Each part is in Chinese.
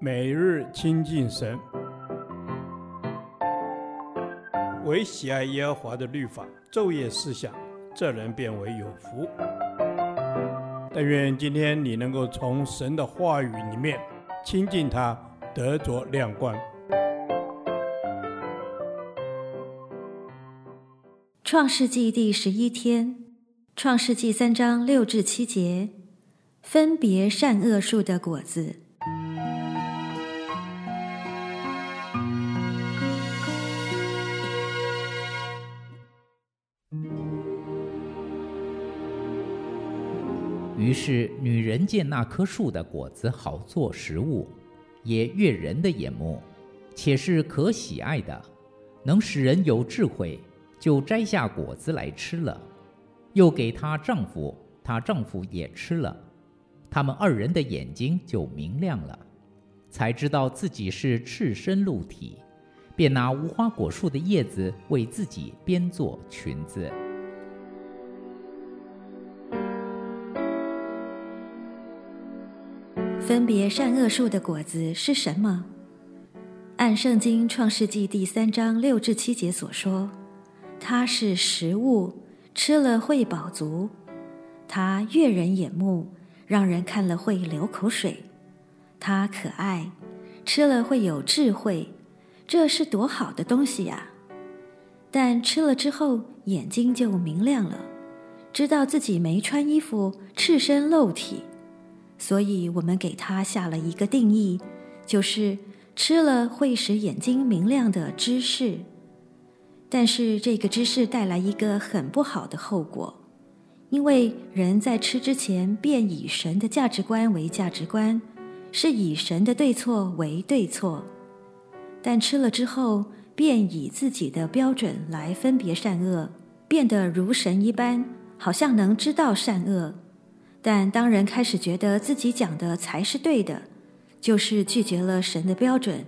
每日亲近神，唯喜爱耶和华的律法，昼夜思想，这人便为有福。但愿今天你能够从神的话语里面亲近他，得着亮光。创世纪第十一天，创世纪三章六至七节，分别善恶树的果子。于是女人见那棵树的果子好做食物，也悦人的眼目，且是可喜爱的，能使人有智慧，就摘下果子来吃了，又给她丈夫，她丈夫也吃了，他们二人的眼睛就明亮了，才知道自己是赤身露体，便拿无花果树的叶子为自己编做裙子。分别善恶树的果子是什么？按圣经创世纪第三章六至七节所说，它是食物，吃了会饱足；它悦人眼目，让人看了会流口水；它可爱，吃了会有智慧。这是多好的东西呀！但吃了之后，眼睛就明亮了，知道自己没穿衣服，赤身露体。所以我们给它下了一个定义，就是吃了会使眼睛明亮的知识。但是这个知识带来一个很不好的后果，因为人在吃之前便以神的价值观为价值观，是以神的对错为对错。但吃了之后，便以自己的标准来分别善恶，变得如神一般，好像能知道善恶。但当人开始觉得自己讲的才是对的，就是拒绝了神的标准，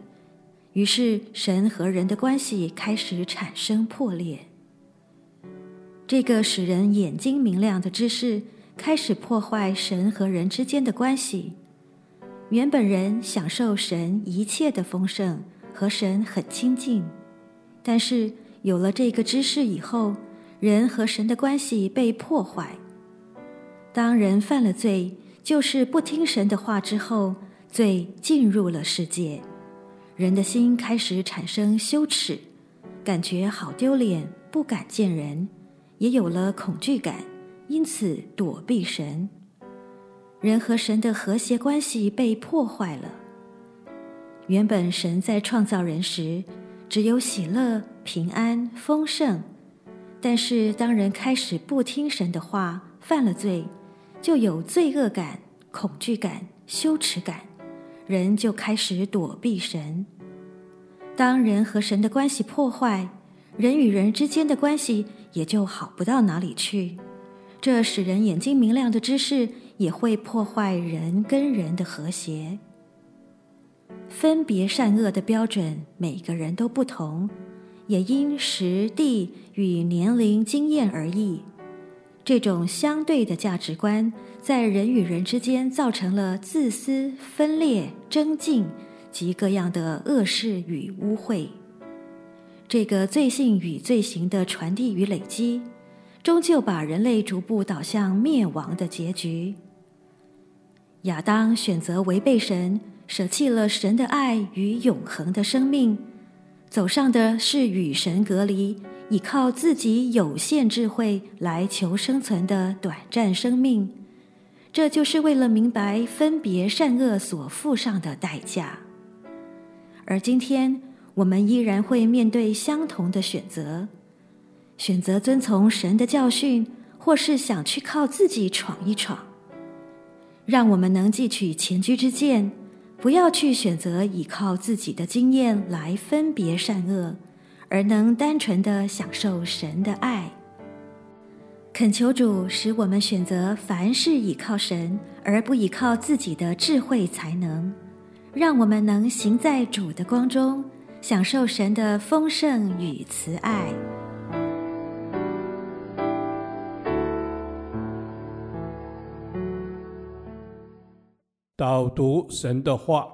于是神和人的关系开始产生破裂。这个使人眼睛明亮的知识，开始破坏神和人之间的关系。原本人享受神一切的丰盛，和神很亲近，但是有了这个知识以后，人和神的关系被破坏。当人犯了罪，就是不听神的话之后，罪进入了世界，人的心开始产生羞耻，感觉好丢脸，不敢见人，也有了恐惧感，因此躲避神。人和神的和谐关系被破坏了。原本神在创造人时，只有喜乐、平安、丰盛，但是当人开始不听神的话，犯了罪。就有罪恶感、恐惧感、羞耻感，人就开始躲避神。当人和神的关系破坏，人与人之间的关系也就好不到哪里去。这使人眼睛明亮的知识，也会破坏人跟人的和谐。分别善恶的标准，每个人都不同，也因时地与年龄经验而异。这种相对的价值观，在人与人之间造成了自私、分裂、争竞及各样的恶事与污秽。这个罪性与罪行的传递与累积，终究把人类逐步导向灭亡的结局。亚当选择违背神，舍弃了神的爱与永恒的生命，走上的是与神隔离。依靠自己有限智慧来求生存的短暂生命，这就是为了明白分别善恶所付上的代价。而今天，我们依然会面对相同的选择：选择遵从神的教训，或是想去靠自己闯一闯。让我们能汲取前车之鉴，不要去选择依靠自己的经验来分别善恶。而能单纯地享受神的爱，恳求主使我们选择凡事倚靠神，而不倚靠自己的智慧才能，让我们能行在主的光中，享受神的丰盛与慈爱。导读神的话，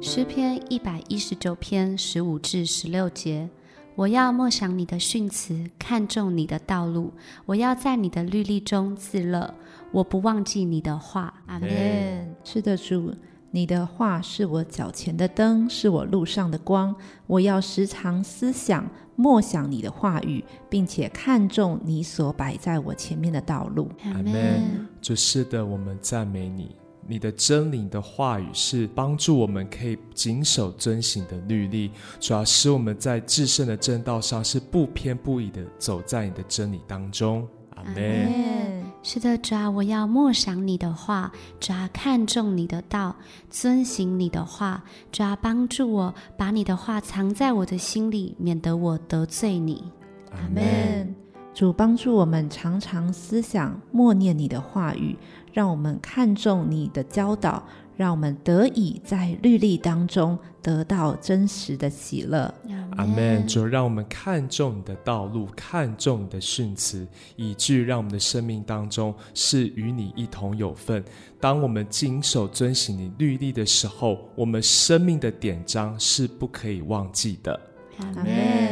诗篇一百一十九篇十五至十六节。我要默想你的训词，看重你的道路。我要在你的律例中自乐，我不忘记你的话。阿门。是的，主，你的话是我脚前的灯，是我路上的光。我要时常思想、默想你的话语，并且看重你所摆在我前面的道路。阿门。主，是的，我们赞美你。你的真理的话语是帮助我们可以谨守遵行的律例，主要使我们在至圣的正道上是不偏不倚的走在你的真理当中。阿门。是的，主啊，我要默想你的话，主啊，看重你的道，遵行你的话，主啊，帮助我把你的话藏在我的心里，免得我得罪你。阿门。主帮助我们常常思想默念你的话语，让我们看重你的教导，让我们得以在律例当中得到真实的喜乐。阿门。主，让我们看重你的道路，看重你的训词，以致让我们的生命当中是与你一同有份。当我们谨守遵行你律例的时候，我们生命的典章是不可以忘记的。阿门。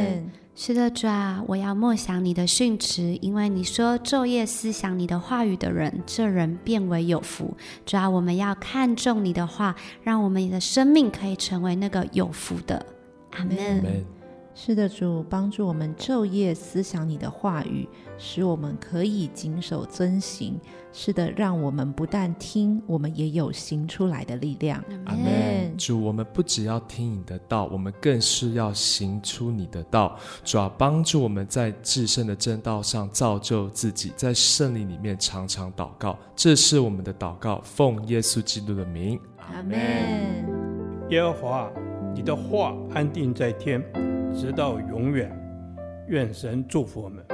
是的，主啊，我要默想你的训词，因为你说昼夜思想你的话语的人，这人变为有福。主啊，我们要看重你的话，让我们的生命可以成为那个有福的。阿门。是的，主帮助我们昼夜思想你的话语，使我们可以谨守遵行。是的，让我们不但听，我们也有行出来的力量。阿门。主，我们不只要听你的道，我们更是要行出你的道。主要帮助我们在至圣的正道上造就自己，在圣灵里面常常祷告。这是我们的祷告，奉耶稣基督的名。阿门。耶和华，你的话安定在天。直到永远，愿神祝福我们。